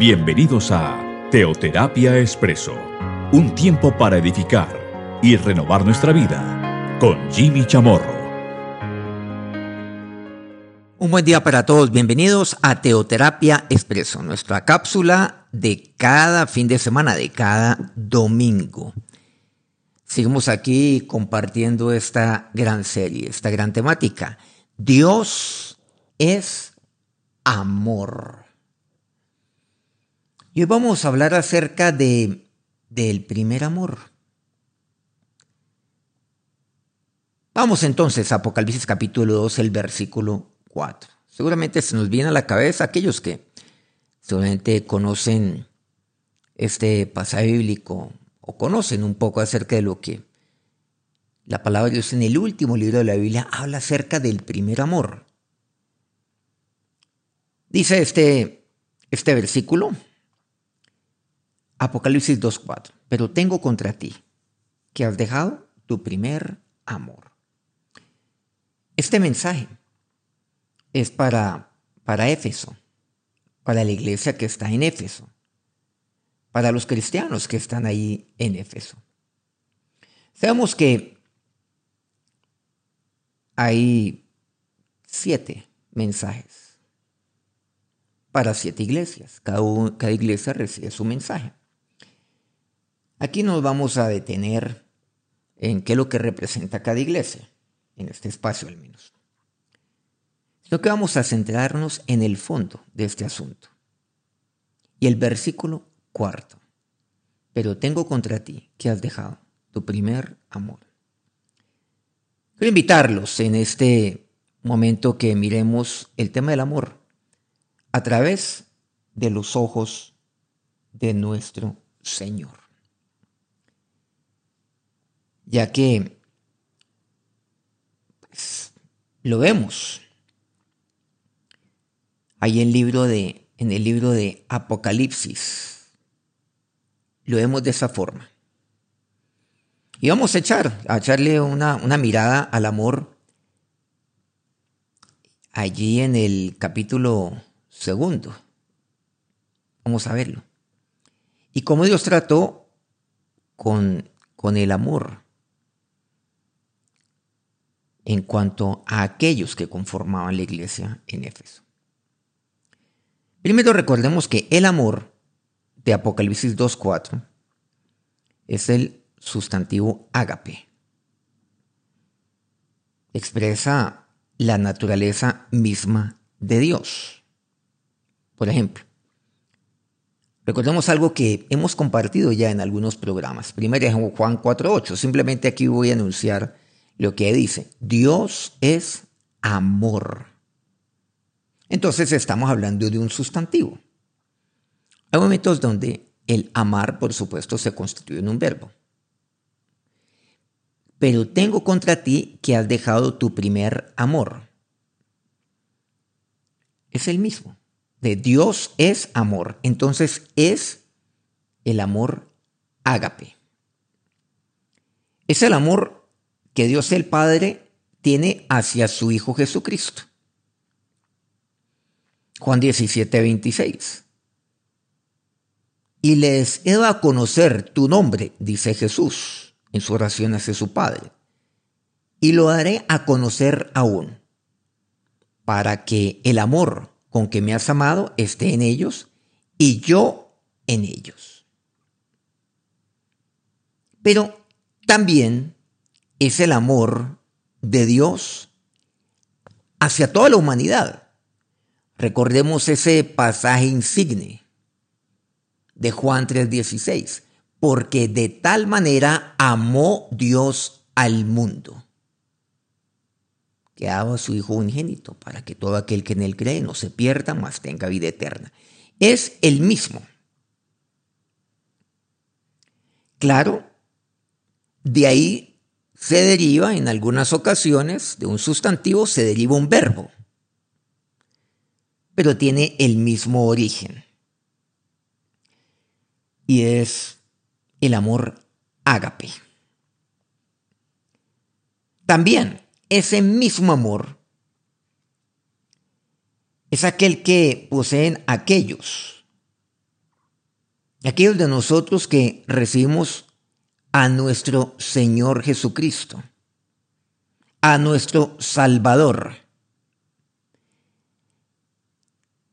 Bienvenidos a Teoterapia Expreso, un tiempo para edificar y renovar nuestra vida con Jimmy Chamorro. Un buen día para todos, bienvenidos a Teoterapia Expreso, nuestra cápsula de cada fin de semana, de cada domingo. Seguimos aquí compartiendo esta gran serie, esta gran temática. Dios es amor. Y hoy vamos a hablar acerca de, del primer amor. Vamos entonces a Apocalipsis capítulo 2, el versículo 4. Seguramente se nos viene a la cabeza aquellos que seguramente conocen este pasaje bíblico o conocen un poco acerca de lo que la palabra de Dios en el último libro de la Biblia habla acerca del primer amor. Dice este, este versículo, Apocalipsis 2.4. Pero tengo contra ti que has dejado tu primer amor. Este mensaje es para, para Éfeso, para la iglesia que está en Éfeso, para los cristianos que están ahí en Éfeso. Sabemos que hay siete mensajes para siete iglesias. Cada, cada iglesia recibe su mensaje. Aquí nos vamos a detener en qué es lo que representa cada iglesia, en este espacio al menos. Sino que vamos a centrarnos en el fondo de este asunto. Y el versículo cuarto. Pero tengo contra ti que has dejado tu primer amor. Quiero invitarlos en este momento que miremos el tema del amor a través de los ojos de nuestro Señor ya que pues, lo vemos ahí en, el libro de, en el libro de Apocalipsis. Lo vemos de esa forma. Y vamos a echar, a echarle una, una mirada al amor allí en el capítulo segundo. Vamos a verlo. Y cómo Dios trató con, con el amor en cuanto a aquellos que conformaban la iglesia en Éfeso. Primero recordemos que el amor de Apocalipsis 2.4 es el sustantivo ágape. Expresa la naturaleza misma de Dios. Por ejemplo, recordemos algo que hemos compartido ya en algunos programas. Primero es Juan 4.8. Simplemente aquí voy a anunciar lo que dice, Dios es amor. Entonces estamos hablando de un sustantivo. Hay momentos donde el amar, por supuesto, se constituye en un verbo. Pero tengo contra ti que has dejado tu primer amor. Es el mismo. De Dios es amor. Entonces es el amor ágape. Es el amor que Dios el Padre tiene hacia su Hijo Jesucristo. Juan 17, 26. Y les he dado a conocer tu nombre, dice Jesús en su oración hacia su Padre. Y lo daré a conocer aún, para que el amor con que me has amado esté en ellos y yo en ellos. Pero también es el amor de Dios hacia toda la humanidad. Recordemos ese pasaje insigne de Juan 3:16, porque de tal manera amó Dios al mundo, que daba a su Hijo unigénito, para que todo aquel que en él cree no se pierda, mas tenga vida eterna. Es el mismo. Claro, de ahí se deriva en algunas ocasiones de un sustantivo, se deriva un verbo, pero tiene el mismo origen. Y es el amor ágape. También ese mismo amor es aquel que poseen aquellos Aquellos de nosotros que recibimos a nuestro Señor Jesucristo, a nuestro Salvador,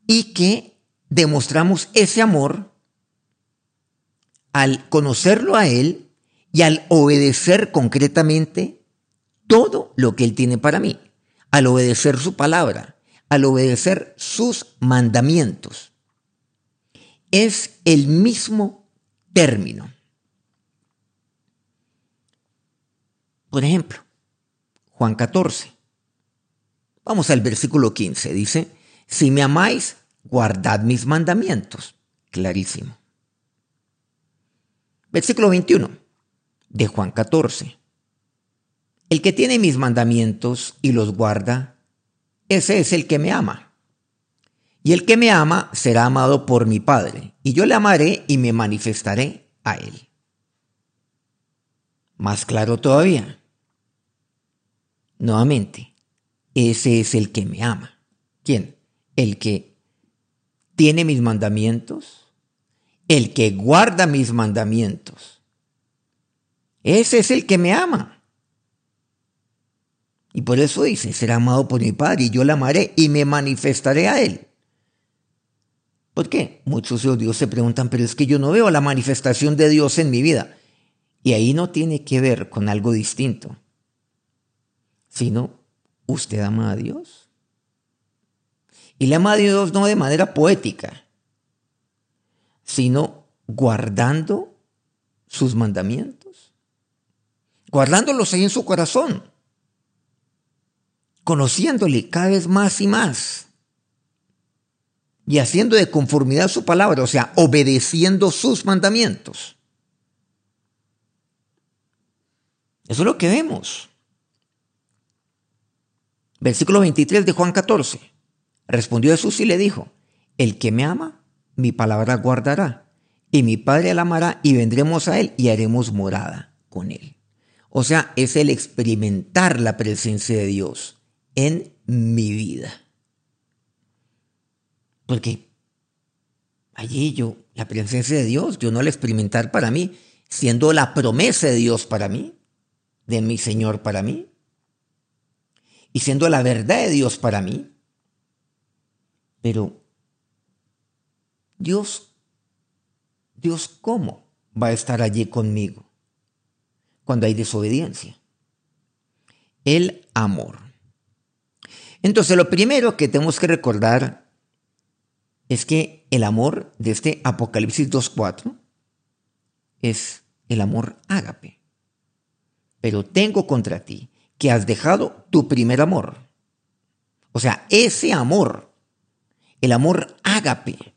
y que demostramos ese amor al conocerlo a Él y al obedecer concretamente todo lo que Él tiene para mí, al obedecer su palabra, al obedecer sus mandamientos. Es el mismo término. Por ejemplo, Juan 14. Vamos al versículo 15. Dice, si me amáis, guardad mis mandamientos. Clarísimo. Versículo 21 de Juan 14. El que tiene mis mandamientos y los guarda, ese es el que me ama. Y el que me ama será amado por mi Padre, y yo le amaré y me manifestaré a él. Más claro todavía. Nuevamente, ese es el que me ama. ¿Quién? El que tiene mis mandamientos, el que guarda mis mandamientos. Ese es el que me ama. Y por eso dice, será amado por mi Padre y yo le amaré y me manifestaré a él. ¿Por qué? Muchos de Dios se preguntan, pero es que yo no veo la manifestación de Dios en mi vida. Y ahí no tiene que ver con algo distinto, sino usted ama a Dios. Y le ama a Dios no de manera poética, sino guardando sus mandamientos, guardándolos ahí en su corazón, conociéndole cada vez más y más y haciendo de conformidad su palabra, o sea, obedeciendo sus mandamientos. Eso es lo que vemos. Versículo 23 de Juan 14. Respondió Jesús y le dijo, el que me ama, mi palabra guardará, y mi Padre la amará, y vendremos a él y haremos morada con él. O sea, es el experimentar la presencia de Dios en mi vida. Porque allí yo, la presencia de Dios, yo no la experimentar para mí, siendo la promesa de Dios para mí, de mi Señor para mí, y siendo la verdad de Dios para mí, pero Dios, Dios cómo va a estar allí conmigo cuando hay desobediencia? El amor. Entonces lo primero que tenemos que recordar es que el amor de este Apocalipsis 2.4 es el amor ágape. Pero tengo contra ti que has dejado tu primer amor. O sea, ese amor el amor ágape,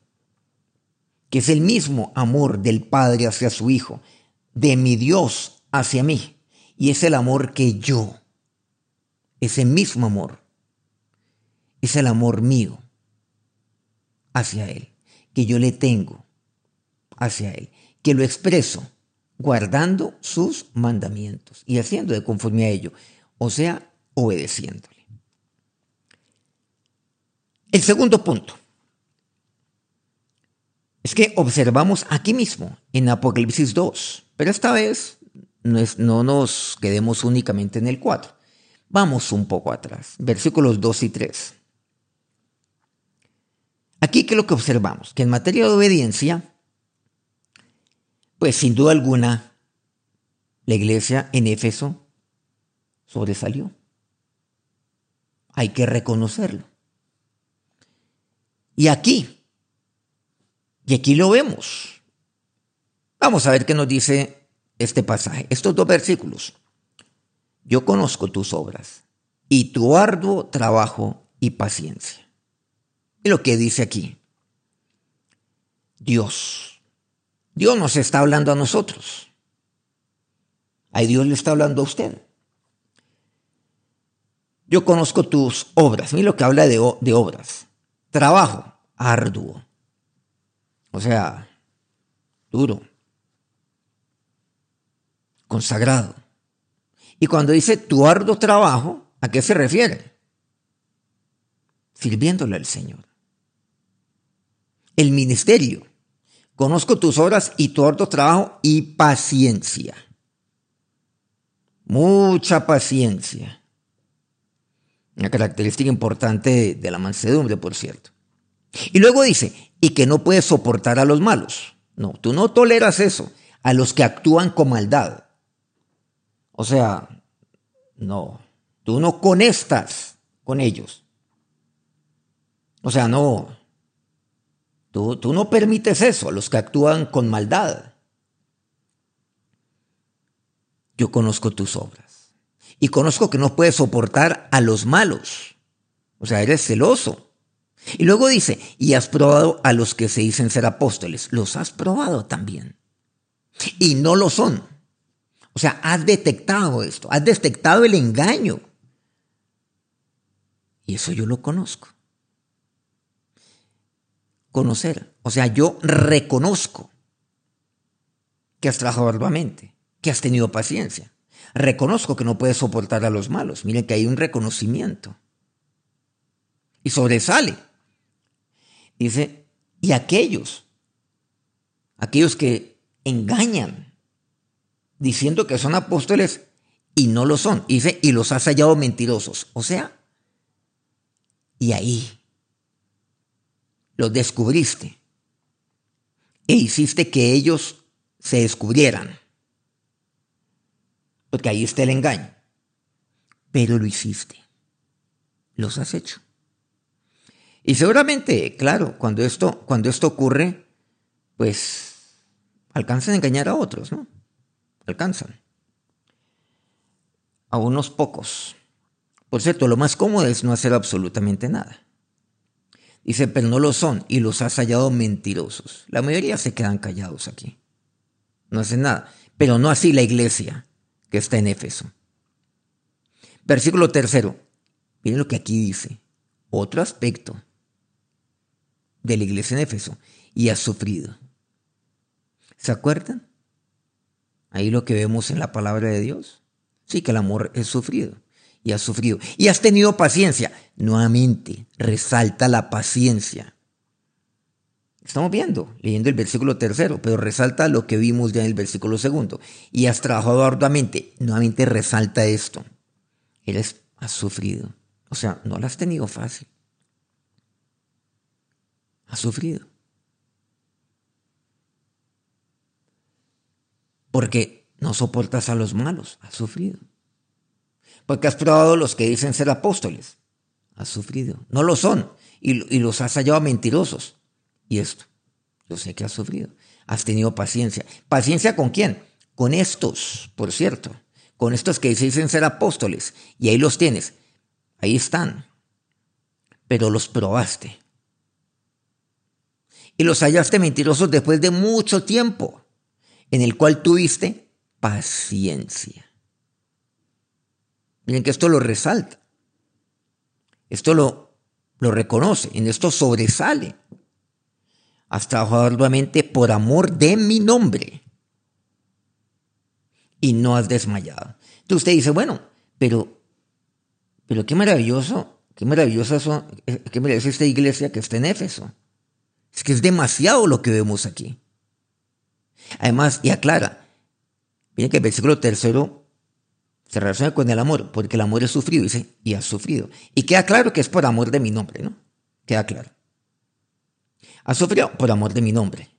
que es el mismo amor del Padre hacia su Hijo, de mi Dios hacia mí, y es el amor que yo, ese mismo amor, es el amor mío hacia Él, que yo le tengo hacia Él, que lo expreso guardando sus mandamientos y haciendo de conforme a ello, o sea, obedeciéndole. El segundo punto es que observamos aquí mismo, en Apocalipsis 2, pero esta vez no, nos quedemos únicamente en el 4. Vamos un poco atrás, versículos 2 y 3. Aquí, ¿qué es lo que observamos? Que en materia de obediencia, pues sin duda alguna, la iglesia en Éfeso sobresalió. Hay que reconocerlo. Y aquí, y aquí lo vemos. Vamos a ver qué nos dice este pasaje, estos dos versículos. Yo conozco tus obras y tu arduo trabajo y paciencia. Y lo que dice aquí, Dios, Dios nos está hablando a nosotros. Ahí Dios le está hablando a usted. Yo conozco tus obras. Mira lo que habla de, de obras. Trabajo arduo. O sea, duro. Consagrado. Y cuando dice tu arduo trabajo, ¿a qué se refiere? Sirviéndole al Señor. El ministerio. Conozco tus obras y tu arduo trabajo y paciencia. Mucha paciencia. Una característica importante de la mansedumbre, por cierto. Y luego dice, y que no puedes soportar a los malos. No, tú no toleras eso, a los que actúan con maldad. O sea, no, tú no conectas con ellos. O sea, no, tú, tú no permites eso a los que actúan con maldad. Yo conozco tus obras y conozco que no puedes soportar a los malos. O sea, eres celoso. Y luego dice, y has probado a los que se dicen ser apóstoles. Los has probado también. Y no lo son. O sea, has detectado esto, has detectado el engaño. Y eso yo lo conozco. Conocer. O sea, yo reconozco que has trabajado arduamente, que has tenido paciencia. Reconozco que no puedes soportar a los malos. Miren que hay un reconocimiento. Y sobresale. Dice, y aquellos, aquellos que engañan, diciendo que son apóstoles y no lo son. Dice, y los has hallado mentirosos. O sea, y ahí los descubriste e hiciste que ellos se descubrieran. Porque ahí está el engaño. Pero lo hiciste. Los has hecho. Y seguramente, claro, cuando esto, cuando esto ocurre, pues alcanzan a engañar a otros, ¿no? Alcanzan. A unos pocos. Por cierto, lo más cómodo es no hacer absolutamente nada. Dice, pero no lo son y los has hallado mentirosos. La mayoría se quedan callados aquí. No hacen nada. Pero no así la iglesia que está en Éfeso. Versículo tercero. Miren lo que aquí dice. Otro aspecto de la iglesia en Éfeso y has sufrido. ¿Se acuerdan? Ahí lo que vemos en la palabra de Dios. Sí, que el amor es sufrido y has sufrido. Y has tenido paciencia. Nuevamente, resalta la paciencia. Estamos viendo, leyendo el versículo tercero, pero resalta lo que vimos ya en el versículo segundo. Y has trabajado arduamente. Nuevamente resalta esto. Eres, has sufrido. O sea, no lo has tenido fácil. Has sufrido. Porque no soportas a los malos. Has sufrido. Porque has probado los que dicen ser apóstoles. Has sufrido. No lo son. Y, y los has hallado mentirosos. Y esto. Yo sé que has sufrido. Has tenido paciencia. ¿Paciencia con quién? Con estos, por cierto. Con estos que dicen ser apóstoles. Y ahí los tienes. Ahí están. Pero los probaste y los hallaste mentirosos después de mucho tiempo, en el cual tuviste paciencia. Miren que esto lo resalta. Esto lo, lo reconoce, en esto sobresale. Has trabajado arduamente por amor de mi nombre y no has desmayado. Entonces usted dice, bueno, pero, pero qué maravilloso, qué maravillosa, son, qué maravillosa esta iglesia que está en Éfeso. Es que es demasiado lo que vemos aquí. Además, y aclara, miren que el versículo tercero se relaciona con el amor, porque el amor es sufrido, dice, y has sufrido. Y queda claro que es por amor de mi nombre, ¿no? Queda claro. Has sufrido por amor de mi nombre.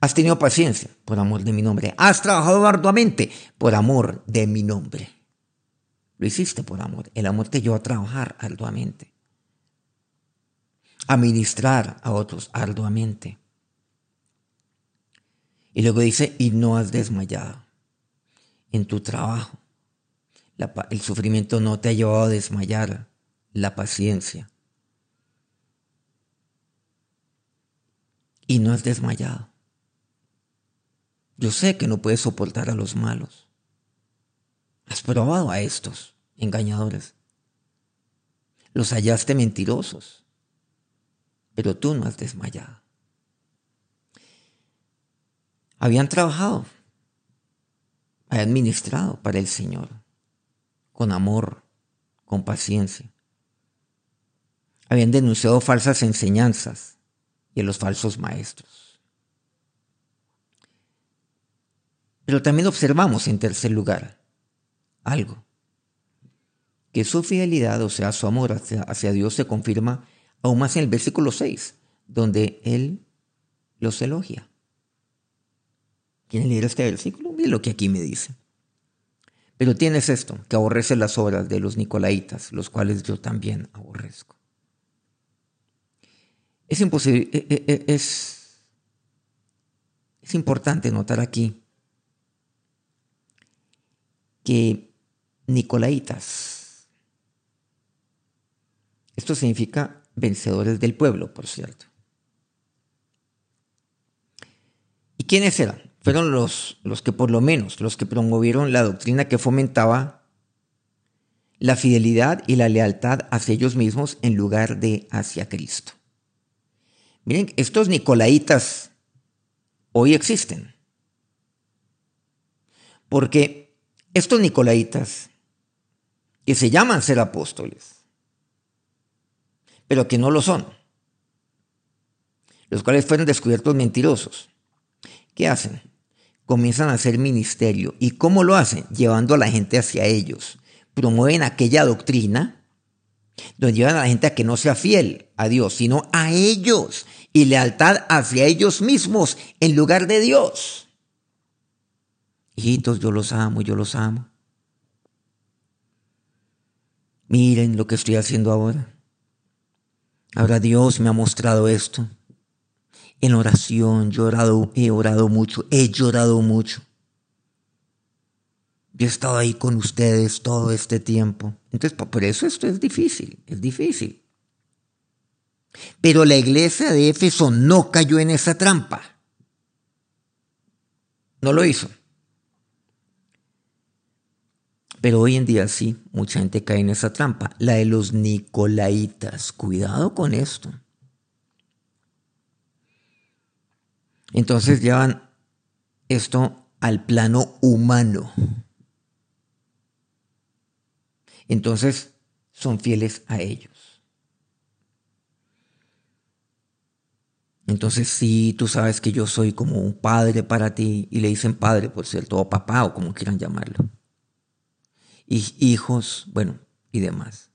Has tenido paciencia por amor de mi nombre. Has trabajado arduamente por amor de mi nombre. Lo hiciste por amor. El amor te llevó a trabajar arduamente a ministrar a otros arduamente. Y luego dice, y no has desmayado en tu trabajo. el sufrimiento no te ha llevado a desmayar, la paciencia. Y no has desmayado. Yo sé que no puedes soportar a los malos. Has probado a estos engañadores. Los hallaste mentirosos pero tú no has desmayado. Habían trabajado, habían ministrado para el Señor, con amor, con paciencia. Habían denunciado falsas enseñanzas y a los falsos maestros. Pero también observamos en tercer lugar algo, que su fidelidad, o sea, su amor hacia, Dios se confirma aún más en el versículo 6, donde Él los elogia. ¿Quieren leer este versículo? Miren lo que aquí me dice. Pero tienes esto, que aborrece las obras de los nicolaitas, los cuales yo también aborrezco. Es imposible, e, e, es, es importante notar aquí que nicolaitas, esto significa vencedores del pueblo, por cierto. ¿Y quiénes eran? Fueron los, los que por lo menos, los que promovieron la doctrina que fomentaba la fidelidad y la lealtad hacia ellos mismos en lugar de hacia Cristo. Miren, estos nicolaitas hoy existen. Porque estos nicolaitas, que se llaman ser apóstoles, pero que no lo son, los cuales fueron descubiertos mentirosos, ¿qué hacen? Comienzan a hacer ministerio. ¿Y cómo lo hacen? Llevando a la gente hacia ellos. Promueven aquella doctrina donde llevan a la gente a que no sea fiel a Dios, sino a ellos y lealtad hacia ellos mismos en lugar de Dios. Hijitos, yo los amo, yo los amo. Miren lo que estoy haciendo ahora. Ahora Dios me ha mostrado esto en oración, llorado, he orado mucho, he llorado mucho. Yo he estado ahí con ustedes todo este tiempo. Entonces, por eso esto es difícil, es difícil. Pero la iglesia de Éfeso no cayó en esa trampa. No lo hizo. Pero hoy en día sí, mucha gente cae en esa trampa. La de los Nicolaitas. Cuidado con esto. Entonces llevan esto al plano humano. Entonces son fieles a ellos. Entonces sí, tú sabes que yo soy como un padre para ti y le dicen padre, por cierto, o papá o como quieran llamarlo. Y hijos, bueno, y demás.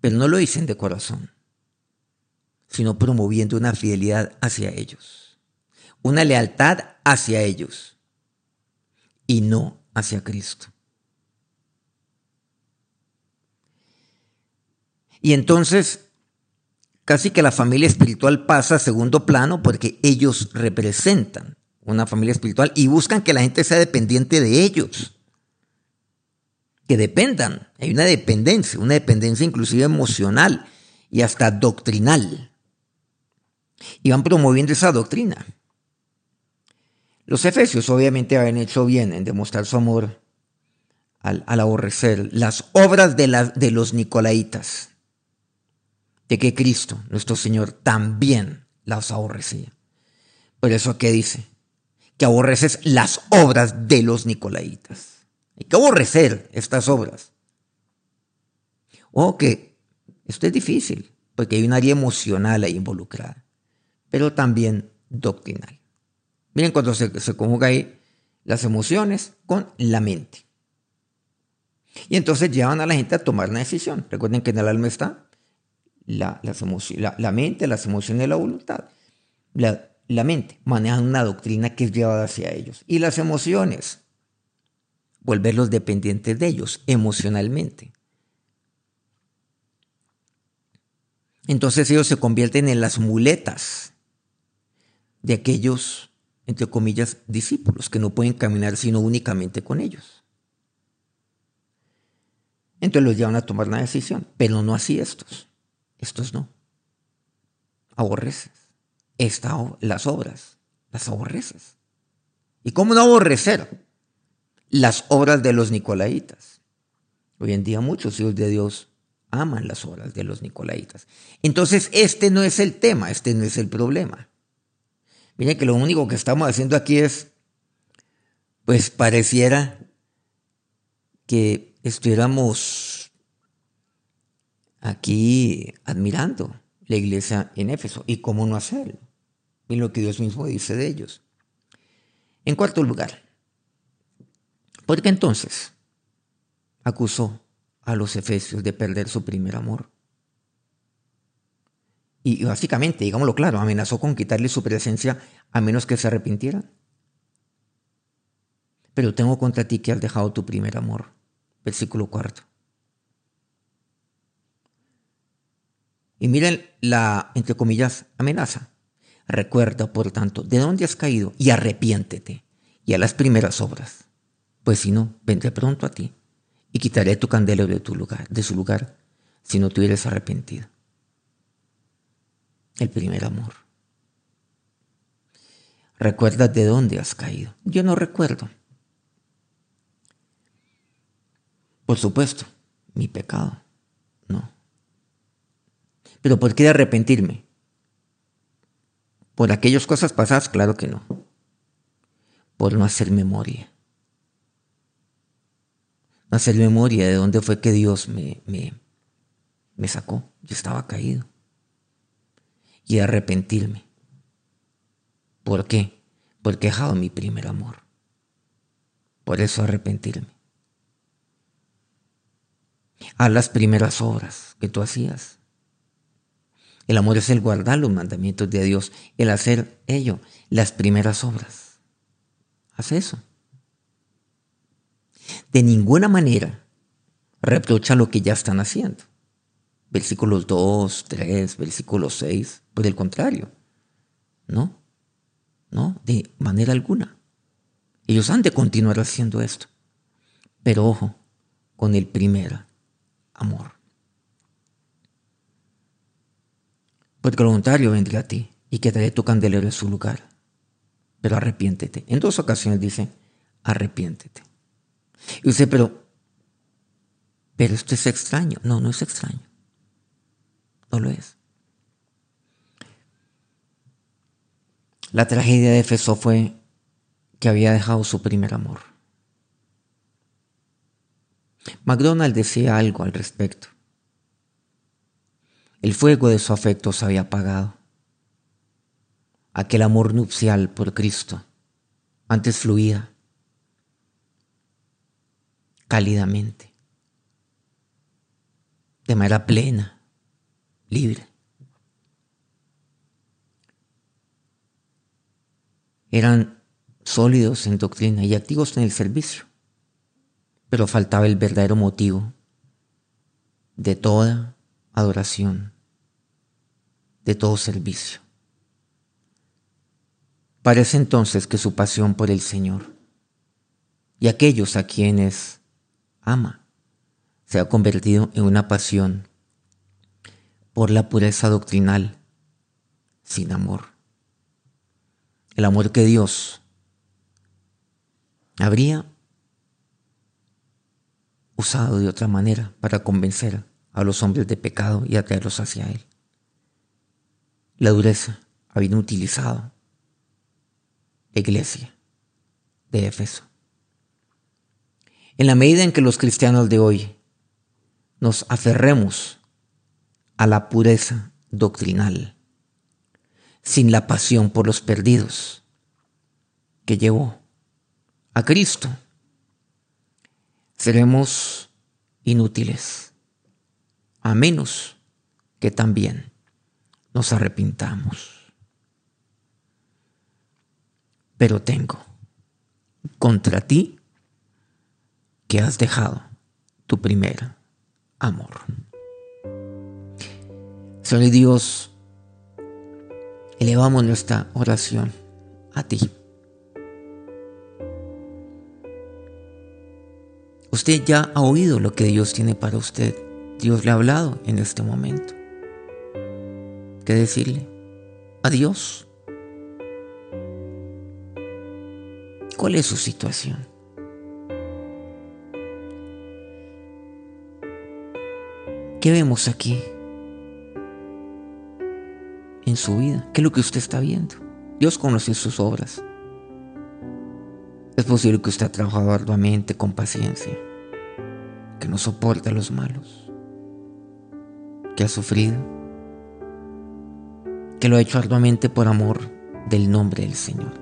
Pero no lo dicen de corazón sino promoviendo una fidelidad hacia ellos, una lealtad hacia ellos y no hacia Cristo. Y entonces, casi que la familia espiritual pasa a segundo plano porque ellos representan una familia espiritual y buscan que la gente sea dependiente de ellos. Que dependan. Hay una dependencia, una dependencia inclusive emocional y hasta doctrinal y van promoviendo esa doctrina. Los efesios obviamente habían hecho bien en demostrar su amor al, aborrecer las obras de, de los nicolaitas, de que Cristo, nuestro Señor, también las aborrecía. Por eso, ¿qué dice? Que aborreces las obras de los nicolaitas. Hay que aborrecer estas obras. O que esto es difícil, porque hay un área emocional ahí involucrada pero también doctrinal. Miren cuando se, conjuga ahí las emociones con la mente. Y entonces llevan a la gente a tomar una decisión. Recuerden que en el alma está la, la, mente, las emociones y la voluntad. La, la mente maneja una doctrina que es llevada hacia ellos. Y las emociones, volverlos dependientes de ellos emocionalmente. Entonces ellos se convierten en las muletas de aquellos, entre comillas, discípulos que no pueden caminar sino únicamente con ellos. Entonces los llevan a tomar una decisión, pero no así estos. Estos no. Aborreces. Esta, las obras, las aborreces. ¿Y cómo no aborrecer las obras de los nicolaitas? Hoy en día muchos hijos de Dios aman las obras de los nicolaitas. Entonces este no es el tema, este no es el problema. Miren que lo único que estamos haciendo aquí es, pues pareciera que estuviéramos aquí admirando la iglesia en Éfeso y cómo no hacerlo. Y lo que Dios mismo dice de ellos. En cuarto lugar, porque entonces acusó a los efesios de perder su primer amor. Y básicamente, digámoslo claro, amenazó con quitarle su presencia a menos que se arrepintieran. Pero tengo contra ti que has dejado tu primer amor. Versículo cuarto. Y miren la, entre comillas, amenaza. Recuerda, por tanto, de dónde has caído y arrepiéntete y a las primeras obras. Pues si no, vendré pronto a ti y quitaré tu candelero de, tu lugar, de su lugar si no te hubieras arrepentido. El primer amor. Recuerda de dónde has caído. Yo no recuerdo. Por supuesto, mi pecado. No. Pero ¿por qué arrepentirme? ¿Por aquellas cosas pasadas? Claro que no. Por no hacer memoria. No hacer memoria de dónde fue que Dios me, me, me sacó. Yo estaba caído. Y arrepentirme. ¿Por qué? Porque he dejado mi primer amor. Por eso arrepentirme. A las primeras obras que tú hacías. El amor es el guardar los mandamientos de Dios, el hacer ello, las primeras obras. Haz eso. De ninguna manera reprocha lo que ya están haciendo. Versículos 2, 3, versículo 6. Por el contrario, no, no, de manera alguna. Ellos han de continuar haciendo esto. Pero ojo, con el primer amor. Porque lo contrario vendrá a ti y quedaré tu candelero en su lugar. Pero arrepiéntete. En dos ocasiones dice, arrepiéntete. Y usted, pero, pero esto es extraño. No, no es extraño. No lo es. La tragedia de Efeso fue que había dejado su primer amor. McDonald decía algo al respecto. El fuego de su afecto se había apagado. Aquel amor nupcial por Cristo antes fluía cálidamente, de manera plena, libre. Eran sólidos en doctrina y activos en el servicio, pero faltaba el verdadero motivo de toda adoración de todo servicio. Parece entonces que su pasión por el Señor y aquellos a quienes ama se ha convertido en una pasión por la pureza doctrinal sin amor. El amor que Dios habría usado de otra manera para convencer a los hombres de pecado y atraerlos hacia Él la dureza habían utilizado la iglesia de Éfeso. En la medida en que los cristianos de hoy nos aferremos a la pureza doctrinal, sin la pasión por los perdidos que llevó a Cristo, seremos inútiles, a menos que también nos arrepintamos. Pero tengo contra ti que has dejado tu primer amor. Señor Dios, elevamos nuestra oración a ti. Usted ya ha oído lo que Dios tiene para usted. Dios le ha hablado en este momento que decirle adiós. ¿Cuál es su situación? ¿Qué vemos aquí en su vida? ¿Qué es lo que usted está viendo? Dios conoce sus obras. Es posible que usted ha trabajado arduamente con paciencia, que no soporta a los malos, que ha sufrido que lo ha hecho arduamente por amor del nombre del Señor.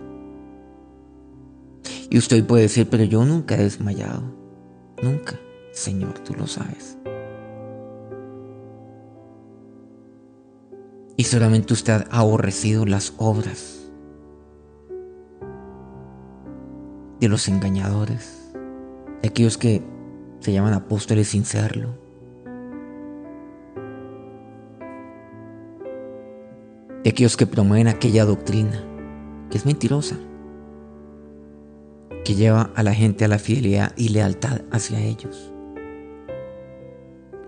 Y usted puede decir, pero yo nunca he desmayado. Nunca, Señor, tú lo sabes. Solamente usted ha aborrecido las obras de los engañadores, de aquellos que se llaman apóstoles sin serlo. De aquellos que promueven aquella doctrina que es mentirosa, que lleva a la gente a la fidelidad y lealtad hacia ellos,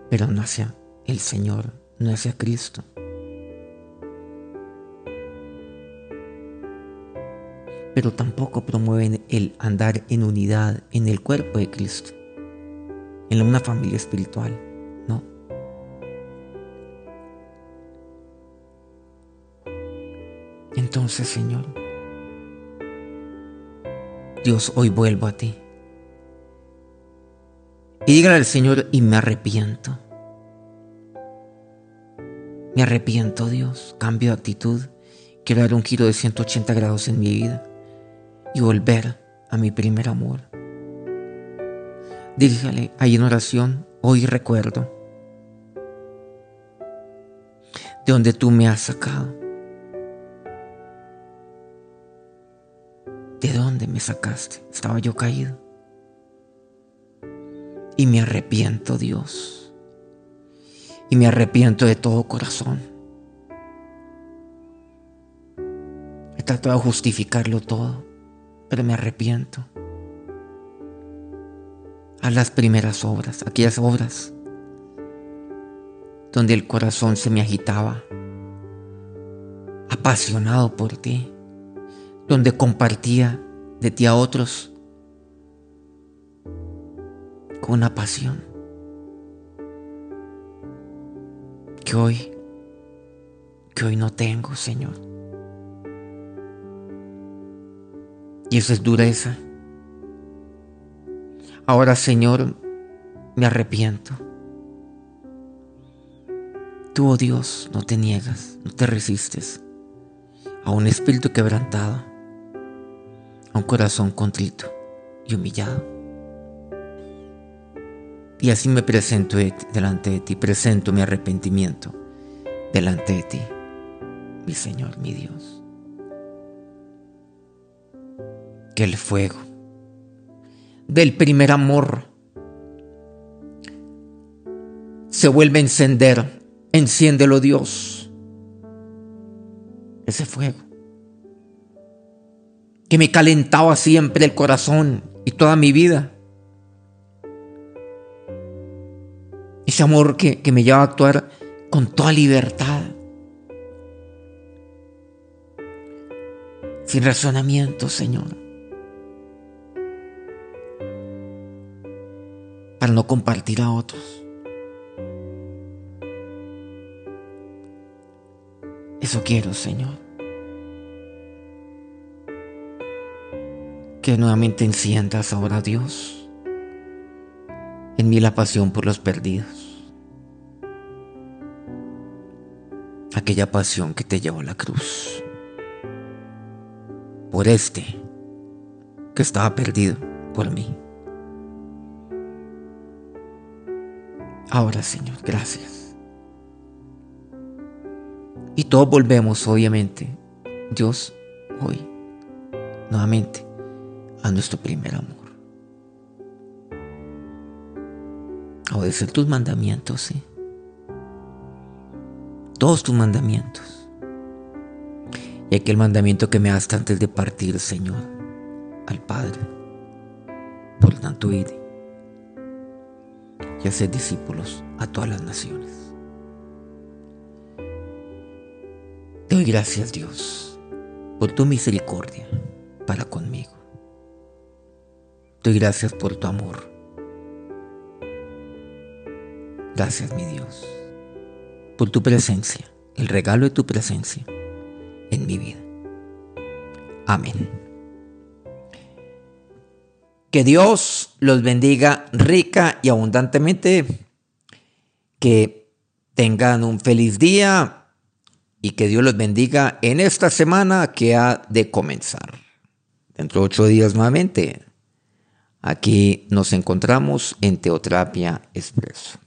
pero no hacia el Señor, no hacia Cristo. Pero tampoco promueven el andar en unidad en el cuerpo de Cristo, en una familia espiritual, ¿no? Entonces, Señor, Dios, hoy vuelvo a ti. Y dígale al Señor, y me arrepiento. Me arrepiento, Dios. Cambio de actitud. Quiero dar un giro de 180 grados en mi vida y volver a mi primer amor. Dígale ahí en oración, hoy recuerdo de donde tú me has sacado. ¿De dónde me sacaste? Estaba yo caído. Y me arrepiento, Dios. Y me arrepiento de todo corazón. He tratado de justificarlo todo pero me arrepiento. A las primeras obras, aquellas obras donde el corazón se me agitaba, apasionado por ti, donde compartía de ti a otros con una pasión que hoy, que hoy no tengo, Señor. Y eso es dureza. Ahora, Señor, me arrepiento. Tú, oh Dios, no te niegas, no te resistes a un espíritu quebrantado, a un corazón contrito y humillado. Y así me presento delante de ti, presento mi arrepentimiento delante de ti, mi Señor, mi Dios. Que el fuego del primer amor se vuelve a encender. Enciéndelo Dios. Ese fuego que me calentaba siempre el corazón y toda mi vida. Ese amor que, me lleva a actuar con toda libertad. Sin razonamiento, Señor. Para no compartir a otros. Eso quiero, Señor. Que nuevamente enciendas ahora, Dios, en mí la pasión por los perdidos. Aquella pasión que te llevó a la cruz. Por este que estaba perdido por mí. Ahora, Señor, gracias. Y todos volvemos, obviamente, Dios, hoy, nuevamente, a nuestro primer amor. A obedecer tus mandamientos, sí. Todos tus mandamientos. Y aquel mandamiento que me das antes de partir, Señor, al Padre. Por tanto, ide y hacer discípulos a todas las naciones. Te doy gracias Dios por tu misericordia para conmigo. Te doy gracias por tu amor. Gracias mi Dios por tu presencia, el regalo de tu presencia en mi vida. Amén. Que Dios los bendiga rica y abundantemente. Que tengan un feliz día y que Dios los bendiga en esta semana que ha de comenzar. Dentro de ocho días nuevamente, aquí nos encontramos en Teoterapia Expreso.